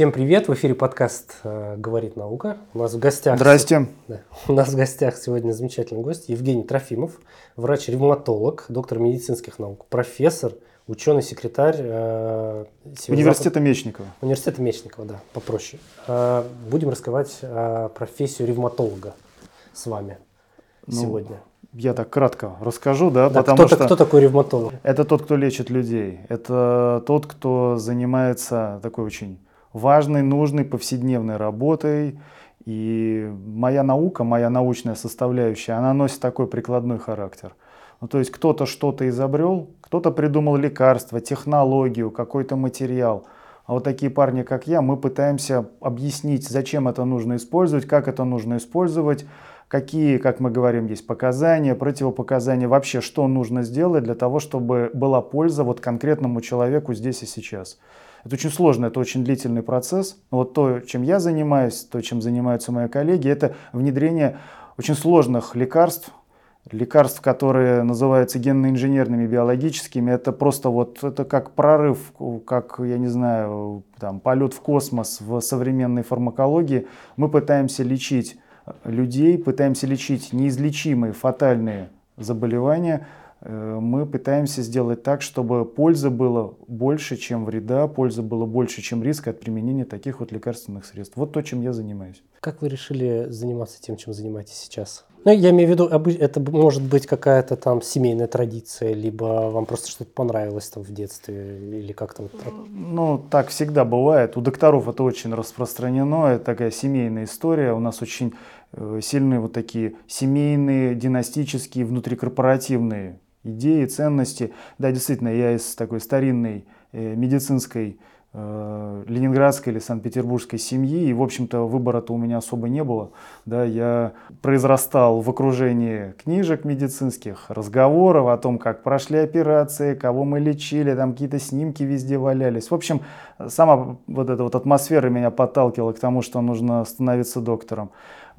Всем привет! В эфире подкаст э, «Говорит наука». У нас в гостях... Здрасте. Да, у нас в гостях сегодня замечательный гость Евгений Трофимов, врач-ревматолог, доктор медицинских наук, профессор, ученый-секретарь э, Университета Мечникова. Университета Мечникова, да, попроще. Э, будем раскрывать э, профессию ревматолога с вами ну, сегодня. Я так кратко расскажу, да, да потому кто, что кто такой ревматолог? Это тот, кто лечит людей. Это тот, кто занимается такой очень важной, нужной повседневной работой. И моя наука, моя научная составляющая, она носит такой прикладной характер. Ну, то есть кто-то что-то изобрел, кто-то придумал лекарство, технологию, какой-то материал. А вот такие парни, как я, мы пытаемся объяснить, зачем это нужно использовать, как это нужно использовать, какие, как мы говорим, есть показания, противопоказания, вообще что нужно сделать для того, чтобы была польза вот конкретному человеку здесь и сейчас. Это очень сложно, это очень длительный процесс. Вот то, чем я занимаюсь, то, чем занимаются мои коллеги, это внедрение очень сложных лекарств, лекарств, которые называются генно-инженерными, биологическими, это просто вот, это как прорыв, как, я не знаю, там, полет в космос в современной фармакологии. Мы пытаемся лечить людей, пытаемся лечить неизлечимые фатальные заболевания – мы пытаемся сделать так, чтобы пользы было больше, чем вреда, пользы было больше, чем риска от применения таких вот лекарственных средств. Вот то, чем я занимаюсь. Как вы решили заниматься тем, чем занимаетесь сейчас? Ну, я имею в виду, это может быть какая-то там семейная традиция, либо вам просто что-то понравилось там в детстве, или как-то вот так? Ну, так всегда бывает. У докторов это очень распространено, это такая семейная история. У нас очень э, сильные вот такие семейные, династические, внутрикорпоративные идеи, ценности. Да, действительно, я из такой старинной э, медицинской э, ленинградской или санкт-петербургской семьи, и, в общем-то, выбора-то у меня особо не было. Да, я произрастал в окружении книжек медицинских, разговоров о том, как прошли операции, кого мы лечили, там какие-то снимки везде валялись. В общем, сама вот эта вот атмосфера меня подталкивала к тому, что нужно становиться доктором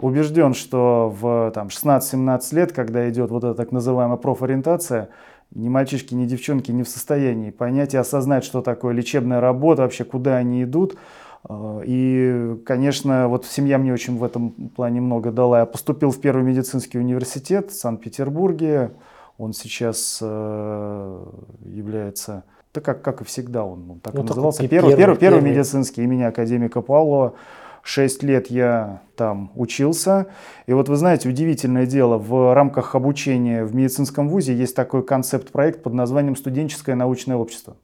убежден, что в там, 16-17 лет, когда идет вот эта так называемая профориентация, ни мальчишки, ни девчонки не в состоянии понять и осознать, что такое лечебная работа, вообще куда они идут. Э, и, конечно, вот семья мне очень в этом плане много дала. Я поступил в Первый медицинский университет в Санкт-Петербурге. Он сейчас э, является, да как, как и всегда он, он так ну, и назывался, первый, первый, первый, первый медицинский имени академика Павлова. 6 лет я там учился. И вот вы знаете, удивительное дело, в рамках обучения в медицинском вузе есть такой концепт-проект под названием «Студенческое научное общество».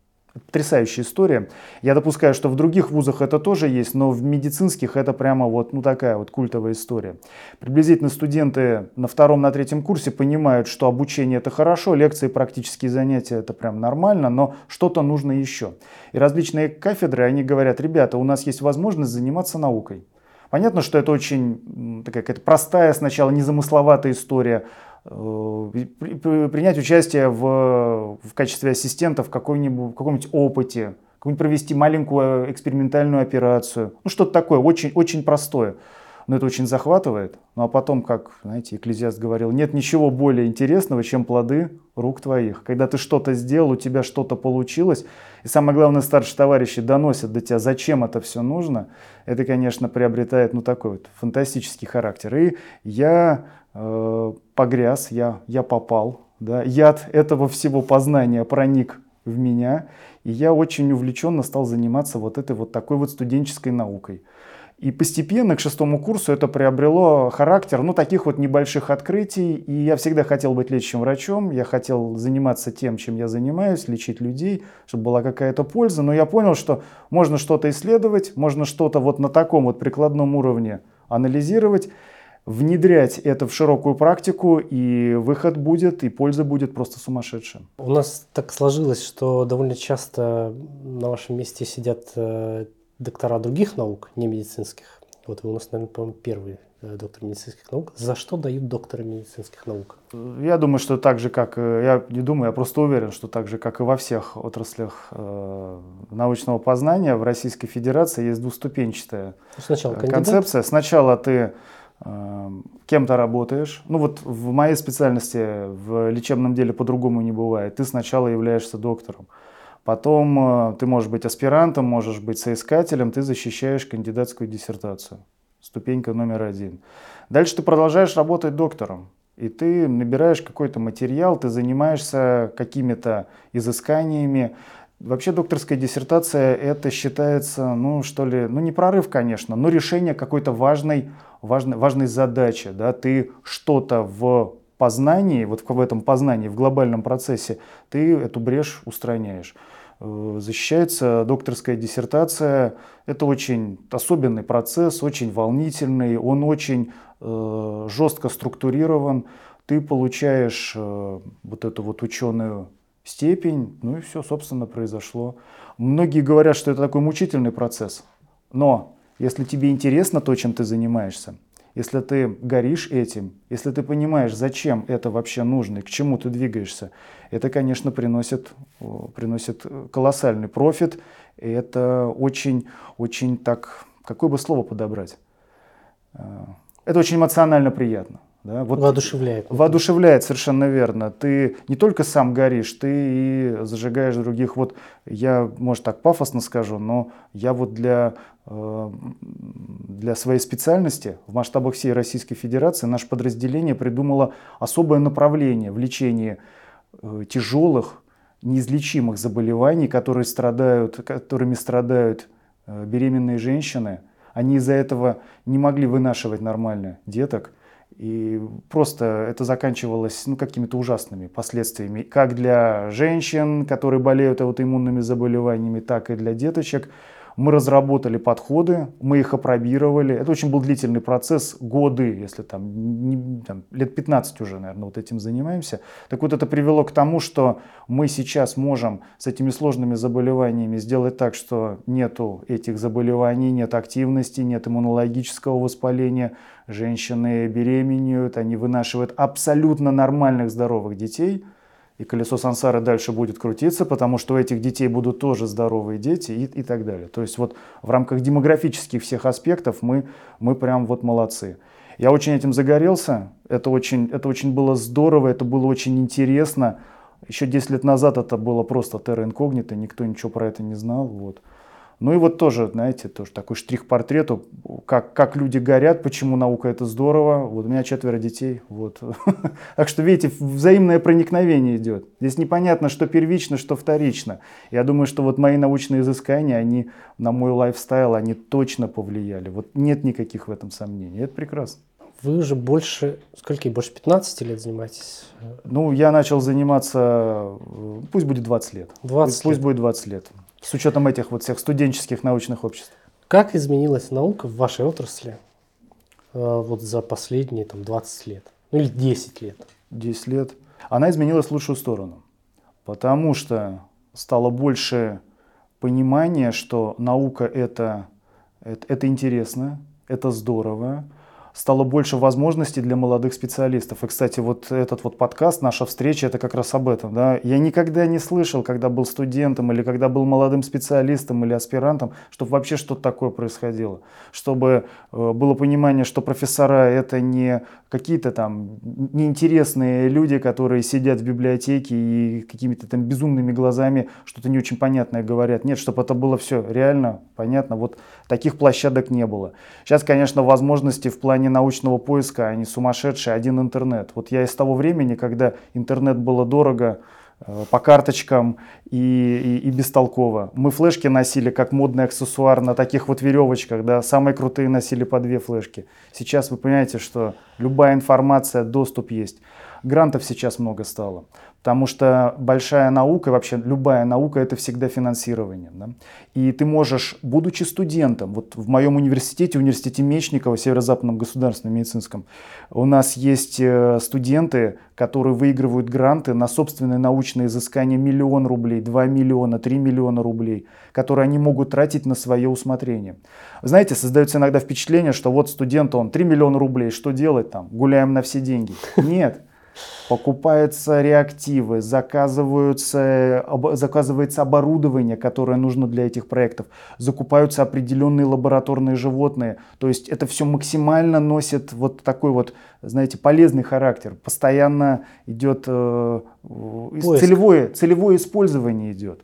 Потрясающая история. Я допускаю, что в других вузах это тоже есть, но в медицинских это прямо вот ну, такая вот культовая история. Приблизительно студенты на втором, на третьем курсе понимают, что обучение это хорошо, лекции, практические занятия это прям нормально, но что-то нужно еще. И различные кафедры, они говорят, ребята, у нас есть возможность заниматься наукой. Понятно, что это очень такая какая-то простая сначала незамысловатая история, принять участие в, в качестве ассистента в, каком-нибудь опыте, какую-нибудь провести маленькую экспериментальную операцию. Ну, что-то такое, очень, очень простое. Но это очень захватывает. Ну, а потом, как, знаете, Экклезиаст говорил, нет ничего более интересного, чем плоды рук твоих. Когда ты что-то сделал, у тебя что-то получилось, и самое главное, старшие товарищи доносят до тебя, зачем это все нужно, это, конечно, приобретает, ну, такой вот фантастический характер. И я Э, погряз, я, я попал. Да? Яд этого всего познания проник в меня, и я очень увлеченно стал заниматься вот этой вот такой вот студенческой наукой. И постепенно к шестому курсу это приобрело характер, ну, таких вот небольших открытий. И я всегда хотел быть лечащим врачом, я хотел заниматься тем, чем я занимаюсь, лечить людей, чтобы была какая-то польза. Но я понял, что можно что-то исследовать, можно что-то вот на таком вот прикладном уровне анализировать внедрять это в широкую практику, и выход будет, и польза будет просто сумасшедшая. У нас так сложилось, что довольно часто на вашем месте сидят э, доктора других наук, не медицинских. Вот вы у нас, наверное, по-моему, первый э, доктор медицинских наук. За что дают докторы медицинских наук? Я думаю, что так же, как... Я не думаю, я просто уверен, что так же, как и во всех отраслях э, научного познания, в Российской Федерации есть двуступенчатая Сначала концепция. Сначала ты Эм, кем-то работаешь. Ну вот в моей специальности в лечебном деле по-другому не бывает. Ты сначала являешься доктором. Потом э, ты можешь быть аспирантом, можешь быть соискателем, ты защищаешь кандидатскую диссертацию. Ступенька номер один. Дальше ты продолжаешь работать доктором. И ты набираешь какой-то материал, ты занимаешься какими-то изысканиями. Вообще докторская диссертация это считается, ну что ли, ну не прорыв, конечно, но решение какой-то важной, важной, важной задачи. Да? Ты что-то в познании, вот в этом познании, в глобальном процессе, ты эту брешь устраняешь. Э, защищается докторская диссертация. Это очень особенный процесс, очень волнительный, он очень э, жестко структурирован. Ты получаешь э, вот эту вот ученую степень, ну и все, собственно, произошло. Многие говорят, что это такой мучительный процесс, но если тебе интересно то, чем ты занимаешься, если ты горишь этим, если ты понимаешь, зачем это вообще нужно и к чему ты двигаешься, это, конечно, приносит, приносит колоссальный профит. И это очень, очень так, какое бы слово подобрать? Э, это очень эмоционально приятно. Да? Вот воодушевляет. Воодушевляет, совершенно верно. Ты не только сам горишь, ты и зажигаешь других. Вот я, может, так пафосно скажу, но я вот для, э, для своей специальности в масштабах всей Российской Федерации наше подразделение придумало особое направление в лечении э, тяжелых, неизлечимых заболеваний, которые страдают, которыми страдают э, беременные женщины. Они из-за этого не могли вынашивать нормально деток. И просто это заканчивалось ну, какими-то ужасными последствиями, как для женщин, которые болеют аутоиммунными заболеваниями, так и для деточек. Мы разработали подходы, мы их опробировали. Это очень был длительный процесс, годы, если там, не, там лет 15 уже, наверное, вот этим занимаемся. Так вот это привело к тому, что мы сейчас можем с этими сложными заболеваниями сделать так, что нету этих заболеваний, нет активности, нет иммунологического воспаления. Женщины беременеют, они вынашивают абсолютно нормальных здоровых детей – и колесо сансары дальше будет крутиться, потому что у этих детей будут тоже здоровые дети и, и так далее. То есть вот в рамках демографических всех аспектов мы, мы прям вот молодцы. Я очень этим загорелся, это очень, это очень было здорово, это было очень интересно. Еще 10 лет назад это было просто терра инкогнито, никто ничего про это не знал. Вот. Ну и вот тоже, знаете, тоже такой штрих портрету, как, как люди горят, почему наука это здорово. Вот у меня четверо детей. Вот. Так что, видите, взаимное проникновение идет. Здесь непонятно, что первично, что вторично. Я думаю, что вот мои научные изыскания, они на мой лайфстайл, они точно повлияли. Вот нет никаких в этом сомнений. Это прекрасно. Вы уже больше, сколько, больше 15 лет занимаетесь? Ну, я начал заниматься, пусть будет 20 лет. 20 пусть, лет. пусть будет 20 лет с учетом этих вот всех студенческих научных обществ. Как изменилась наука в вашей отрасли э, вот за последние там, 20 лет? Ну или 10 лет? 10 лет. Она изменилась в лучшую сторону. Потому что стало больше понимания, что наука это, это, это интересно, это здорово, стало больше возможностей для молодых специалистов. И, кстати, вот этот вот подкаст, наша встреча, это как раз об этом. Да? Я никогда не слышал, когда был студентом или когда был молодым специалистом или аспирантом, чтобы вообще что-то такое происходило. Чтобы э, было понимание, что профессора это не какие-то там неинтересные люди, которые сидят в библиотеке и какими-то там безумными глазами что-то не очень понятное говорят. Нет, чтобы это было все реально понятно. Вот таких площадок не было. Сейчас, конечно, возможности в плане научного поиска, они сумасшедшие. Один интернет. Вот я из того времени, когда интернет было дорого, по карточкам и, и, и бестолково. Мы флешки носили как модный аксессуар на таких вот веревочках, да, самые крутые носили по две флешки. Сейчас вы понимаете, что любая информация, доступ есть. Грантов сейчас много стало. Потому что большая наука, вообще любая наука, это всегда финансирование. Да? И ты можешь, будучи студентом, вот в моем университете, университете Мечникова, Северо-Западном государственном медицинском, у нас есть э, студенты, которые выигрывают гранты на собственные научные изыскания миллион рублей, 2 миллиона, 3 миллиона рублей, которые они могут тратить на свое усмотрение. Знаете, создается иногда впечатление, что вот студент, он 3 миллиона рублей, что делать там, гуляем на все деньги. Нет, покупаются реактивы, заказываются, заказывается оборудование, которое нужно для этих проектов, закупаются определенные лабораторные животные. То есть это все максимально носит вот такой вот, знаете, полезный характер. Постоянно идет э, целевое, целевое использование идет.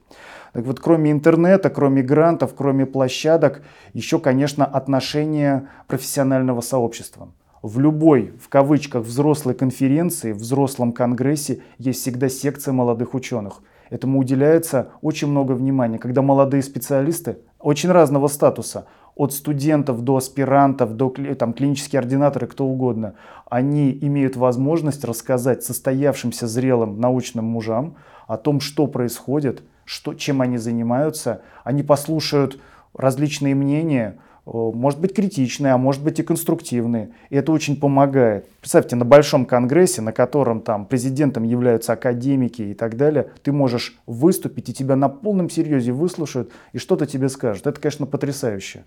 Так вот, кроме интернета, кроме грантов, кроме площадок, еще, конечно, отношение профессионального сообщества. В любой, в кавычках, взрослой конференции, взрослом конгрессе есть всегда секция молодых ученых. Этому уделяется очень много внимания, когда молодые специалисты очень разного статуса, от студентов до аспирантов, до там, клинические ординаторы, кто угодно, они имеют возможность рассказать состоявшимся зрелым научным мужам о том, что происходит, что, чем они занимаются. Они послушают различные мнения, может быть критичные, а может быть и конструктивные. И это очень помогает. Представьте, на большом конгрессе, на котором там президентом являются академики и так далее, ты можешь выступить, и тебя на полном серьезе выслушают, и что-то тебе скажут. Это, конечно, потрясающе.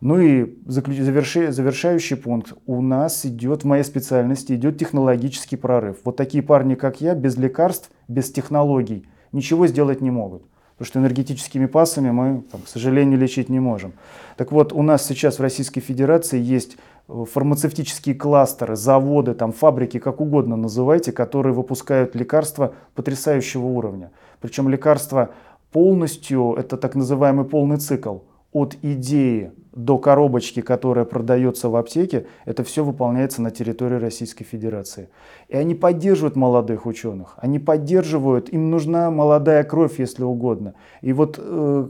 Ну и завершающий пункт. У нас идет, в моей специальности, идет технологический прорыв. Вот такие парни, как я, без лекарств, без технологий, ничего сделать не могут. Потому что энергетическими пассами мы, там, к сожалению, лечить не можем. Так вот, у нас сейчас в Российской Федерации есть э, фармацевтические кластеры, заводы, там, фабрики, как угодно называйте, которые выпускают лекарства потрясающего уровня. Причем лекарства полностью, это так называемый полный цикл от идеи до коробочки, которая продается в аптеке, это все выполняется на территории Российской Федерации. И они поддерживают молодых ученых, они поддерживают, им нужна молодая кровь, если угодно. И вот э,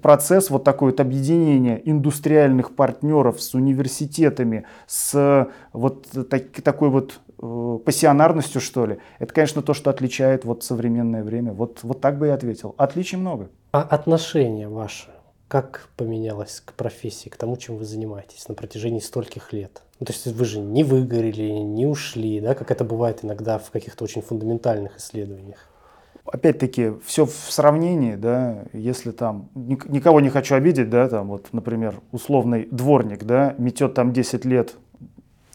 процесс вот такой вот объединения индустриальных партнеров с университетами, с вот так, такой вот э, пассионарностью, что ли, это, конечно, то, что отличает вот современное время. Вот, вот так бы я ответил. Отличий много. А отношения ваши как поменялось к профессии, к тому, чем вы занимаетесь на протяжении стольких лет? Ну, то есть вы же не выгорели, не ушли, да, как это бывает иногда в каких-то очень фундаментальных исследованиях. Опять-таки, все в сравнении, да, если там, никого не хочу обидеть, да, там вот, например, условный дворник, да, метет там 10 лет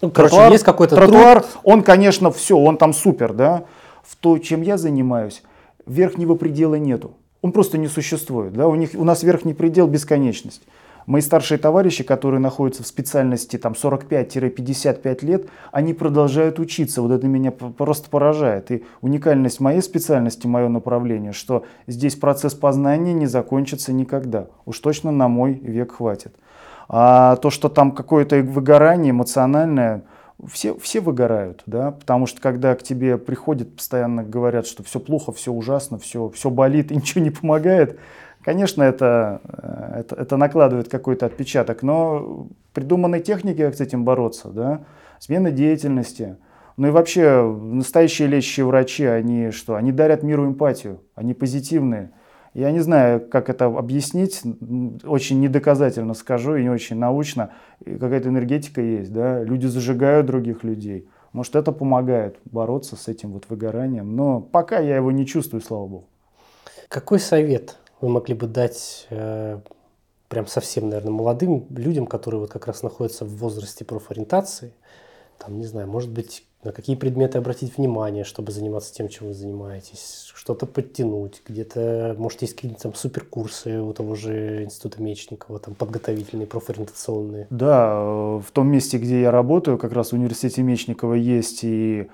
ну, короче, тротуар, есть какой-то тротуар, труд. он, конечно, все, он там супер, да. В то, чем я занимаюсь, верхнего предела нету он просто не существует. Да? У, них, у нас верхний предел бесконечность. Мои старшие товарищи, которые находятся в специальности там 45-55 лет, они продолжают учиться. Вот это меня просто поражает. И уникальность моей специальности, мое направление, что здесь процесс познания не закончится никогда. Уж точно на мой век хватит. А то, что там какое-то выгорание эмоциональное, все, все выгорают, да, потому что когда к тебе приходят, постоянно говорят, что все плохо, все ужасно, все, все болит и ничего не помогает, конечно, это, э, это, это накладывает какой-то отпечаток, но придуманы техники, как с этим бороться, да, смена деятельности, ну и вообще настоящие лечащие врачи, они что, они дарят миру эмпатию, они позитивные, я не знаю, как это объяснить, очень недоказательно скажу и не очень научно. Какая-то энергетика есть, да, люди зажигают других людей. Может, это помогает бороться с этим вот выгоранием, но пока я его не чувствую, слава богу. Какой совет вы могли бы дать э, прям совсем, наверное, молодым людям, которые вот как раз находятся в возрасте профориентации, там, не знаю, может быть, на какие предметы обратить внимание, чтобы заниматься тем, чем вы занимаетесь, что-то подтянуть, где-то, может, есть какие-то там суперкурсы у того же Института Мечникова, там подготовительные, профориентационные. Да, в том месте, где я работаю, как раз в университете Мечникова есть и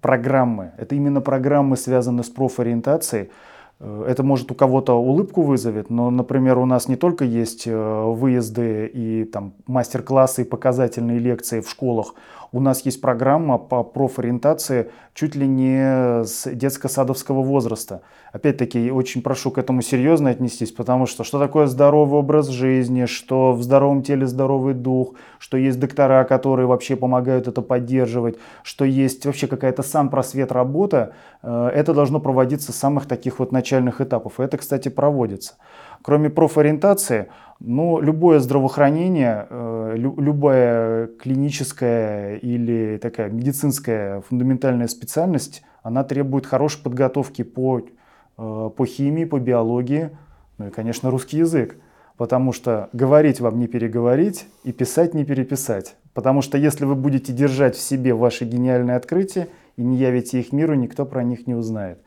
программы. Это именно программы, связанные с профориентацией. Э, это может у кого-то улыбку вызовет, но, например, у нас не только есть э, выезды и там мастер-классы и показательные лекции в школах, у нас есть программа по профориентации чуть ли не с детско-садовского возраста. Опять-таки, очень прошу к этому серьезно отнестись, потому что что такое здоровый образ жизни, что в здоровом теле здоровый дух, что есть доктора, которые вообще помогают это поддерживать, что есть вообще какая-то сам просвет работа, э, это должно проводиться с самых таких вот начальных этапов. И это, кстати, проводится. Кроме профориентации, ну, любое здравоохранение, э, любая клиническая или такая медицинская фундаментальная специальность, она требует хорошей подготовки по, э, по химии, по биологии, ну и, конечно, русский язык. Потому что говорить вам не переговорить и писать не переписать. Потому что если вы будете держать в себе ваши гениальные открытия и не явите их миру, никто про них не узнает.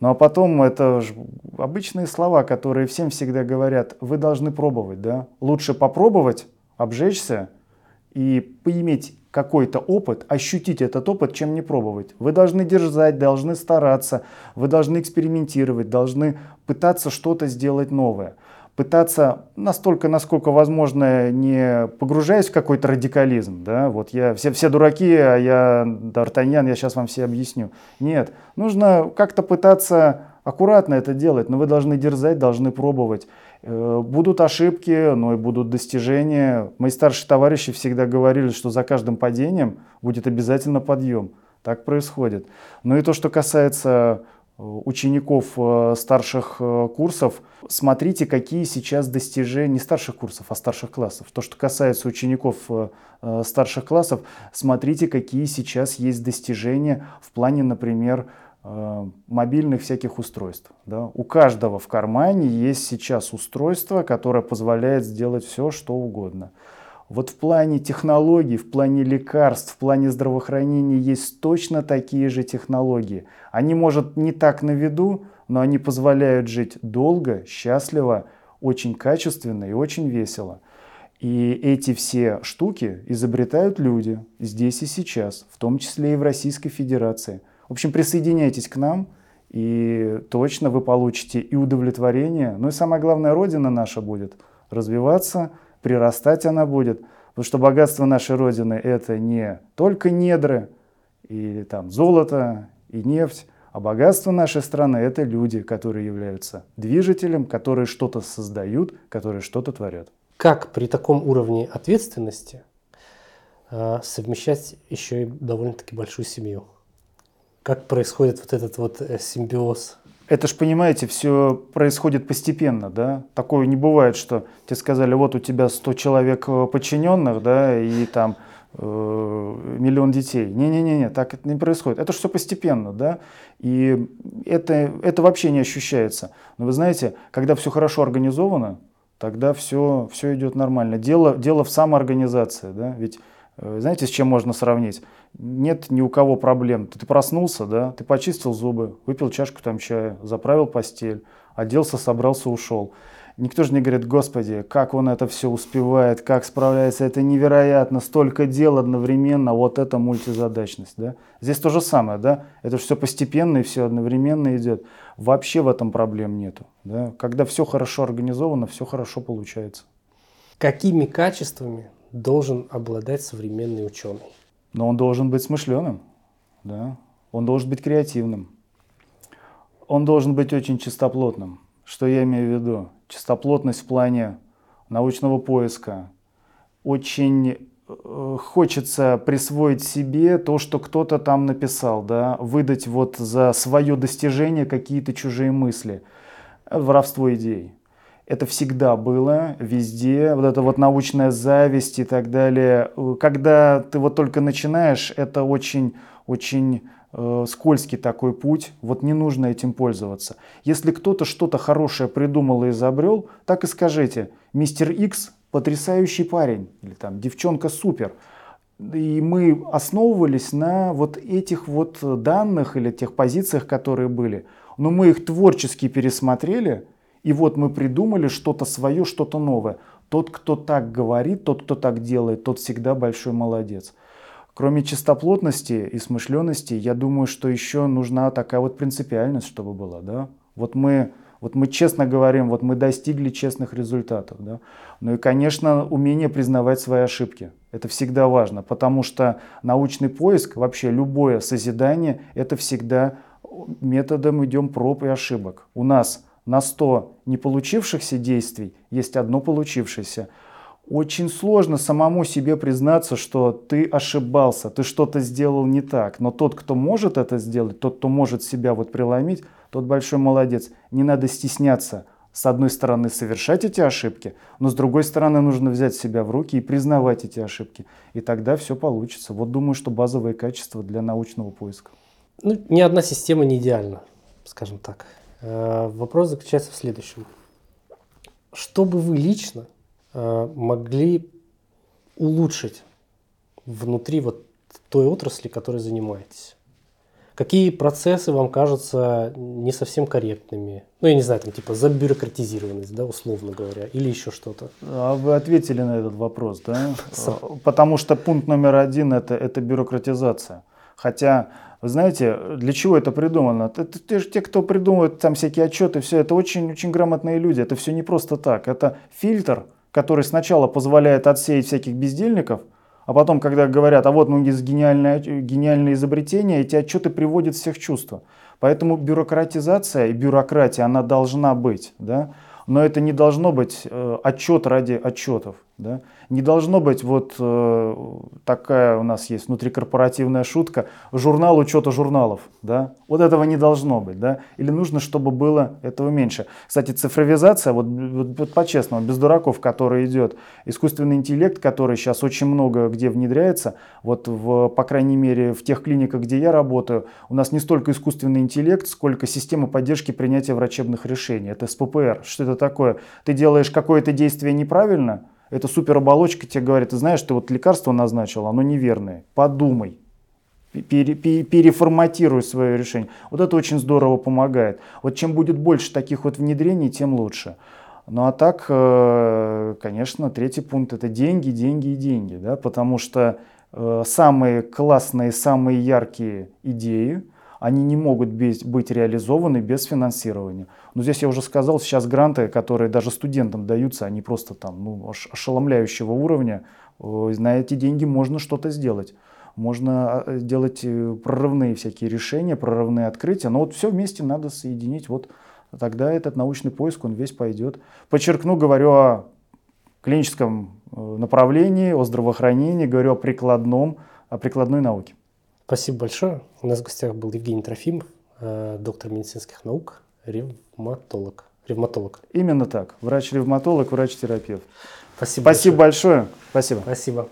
Ну а потом это обычные слова, которые всем всегда говорят, вы должны пробовать, да? Лучше попробовать, обжечься, и поиметь какой-то опыт, ощутить этот опыт, чем не пробовать. Вы должны держать, должны стараться, вы должны экспериментировать, должны пытаться что-то сделать новое. Пытаться настолько, насколько возможно, не погружаясь в какой-то радикализм. Да? Вот я, все, все дураки, а я Д'Артаньян, я сейчас вам все объясню. Нет, нужно как-то пытаться аккуратно это делать, но вы должны дерзать, должны пробовать. Э, будут ошибки, но и будут достижения. Мои старшие товарищи всегда говорили, что за каждым падением будет обязательно подъем. Так происходит. Ну и то, что касается учеников э, старших курсов, смотрите, какие сейчас достижения, не старших курсов, а старших классов. То, что касается учеников старших классов, смотрите, какие сейчас есть достижения в плане, например, Э, мобильных всяких устройств. Да? У каждого в кармане есть сейчас устройство, которое позволяет сделать все, что угодно. Вот в плане технологий, в плане лекарств, в плане здравоохранения есть точно такие же технологии. Они, может, не так на виду, но они позволяют жить долго, счастливо, очень качественно и очень весело. И эти все штуки изобретают люди здесь и сейчас, в том числе и в Российской Федерации – в общем, присоединяйтесь к нам, и точно вы получите и удовлетворение, ну и самое главное, Родина наша будет развиваться, прирастать она будет, потому что богатство нашей Родины это не только недры, и там золото, и нефть, а богатство нашей страны это люди, которые являются движителем, которые что-то создают, которые что-то творят. Как при таком уровне ответственности э, совмещать еще и довольно-таки большую семью? Как происходит вот этот вот э, симбиоз? Это ж, понимаете, все происходит постепенно, да? Такое не бывает, что тебе сказали, вот у тебя 100 человек э, подчиненных, да, и там э, миллион детей. Не-не-не, так это не происходит. Это же все постепенно, да, и это, это вообще не ощущается. Но вы знаете, когда все хорошо организовано, тогда все, все идет нормально. Дело, дело в самоорганизации, да, ведь знаете, с чем можно сравнить? Нет ни у кого проблем. Ты, проснулся, да, ты почистил зубы, выпил чашку там чая, заправил постель, оделся, собрался, ушел. Никто же не говорит, господи, как он это все успевает, как справляется, это невероятно, столько дел одновременно, вот это мультизадачность. Да? Здесь то же самое, да? это все постепенно и все одновременно идет. Вообще в этом проблем нету. Да? Когда все хорошо организовано, все хорошо получается. Какими качествами должен обладать современный ученый? Но он должен быть смышленым, да? он должен быть креативным, он должен быть очень чистоплотным. Что я имею в виду? Чистоплотность в плане научного поиска. Очень э, хочется присвоить себе то, что кто-то там написал, да? выдать вот за свое достижение какие-то чужие мысли. Воровство идей это всегда было везде, вот эта вот научная зависть и так далее. Когда ты вот только начинаешь, это очень, очень э, скользкий такой путь, вот не нужно этим пользоваться. Если кто-то что-то хорошее придумал и изобрел, так и скажите, мистер Икс потрясающий парень, или там девчонка супер. И мы основывались на вот этих вот данных или тех позициях, которые были. Но мы их творчески пересмотрели, и вот мы придумали что-то свое, что-то новое. Тот, кто так говорит, тот, кто так делает, тот всегда большой молодец. Кроме чистоплотности и смышленности, я думаю, что еще нужна такая вот принципиальность, чтобы была. Да? Вот, мы, вот мы честно говорим, вот мы достигли честных результатов. Да? Ну и, конечно, умение признавать свои ошибки. Это всегда важно, потому что научный поиск, вообще любое созидание, это всегда методом идем проб и ошибок. У нас на 100 не получившихся действий есть одно получившееся. Очень сложно самому себе признаться, что ты ошибался, ты что-то сделал не так. Но тот, кто может это сделать, тот, кто может себя вот преломить, тот большой молодец. Не надо стесняться, с одной стороны, совершать эти ошибки, но с другой стороны, нужно взять себя в руки и признавать эти ошибки. И тогда все получится. Вот думаю, что базовые качества для научного поиска. Ну, ни одна система не идеальна, скажем так. Э, вопрос заключается в следующем. Что бы вы лично э, могли улучшить внутри вот той отрасли, которой занимаетесь? Какие процессы вам кажутся не совсем корректными? Ну, я не знаю, там типа забюрократизированность, да, условно говоря, или еще что-то. А вы ответили на этот вопрос, да? Потому что пункт номер один это, это бюрократизация. Хотя, вы знаете, для чего это придумано? Это, это, те, кто придумывает там всякие отчеты, все это очень-очень грамотные люди. Это все не просто так. Это фильтр, который сначала позволяет отсеять всяких бездельников, а потом, когда говорят, а вот мы гениальное, гениальное изобретение, эти отчеты приводят всех в чувство. Поэтому бюрократизация и бюрократия, она должна быть. Да? Но это не должно быть э, отчет ради отчетов. Да? Не должно быть вот э, такая у нас есть внутрикорпоративная шутка, журнал учета журналов. Да? Вот этого не должно быть. Да? Или нужно, чтобы было этого меньше. Кстати, цифровизация, вот, вот, вот по-честному, без дураков, который идет, искусственный интеллект, который сейчас очень много где внедряется, вот в, по крайней мере в тех клиниках, где я работаю, у нас не столько искусственный интеллект, сколько система поддержки принятия врачебных решений. Это СППР. Что это такое? Ты делаешь какое-то действие неправильно, эта супероболочка тебе говорит, ты знаешь, ты вот лекарство назначил, оно неверное, подумай, пере, пере, переформатируй свое решение. Вот это очень здорово помогает. Вот чем будет больше таких вот внедрений, тем лучше. Ну а так, э, конечно, третий пункт это деньги, деньги и деньги, да, потому что э, самые классные, самые яркие идеи, они не могут быть реализованы без финансирования. Но здесь я уже сказал, сейчас гранты, которые даже студентам даются, они просто там ну, ошеломляющего уровня. На эти деньги можно что-то сделать. Можно а, делать э, прорывные всякие решения, прорывные открытия. Но вот все вместе надо соединить. Вот тогда этот научный поиск, он весь пойдет. Подчеркну, говорю о клиническом э, направлении, о здравоохранении, говорю о прикладном, о прикладной науке. Спасибо большое. У нас в гостях был Евгений Трофимов, э, доктор медицинских наук, ревматолог. Ревматолог. Именно так. Врач-ревматолог, врач-терапевт. Спасибо, Спасибо большое. большое. Спасибо. Спасибо.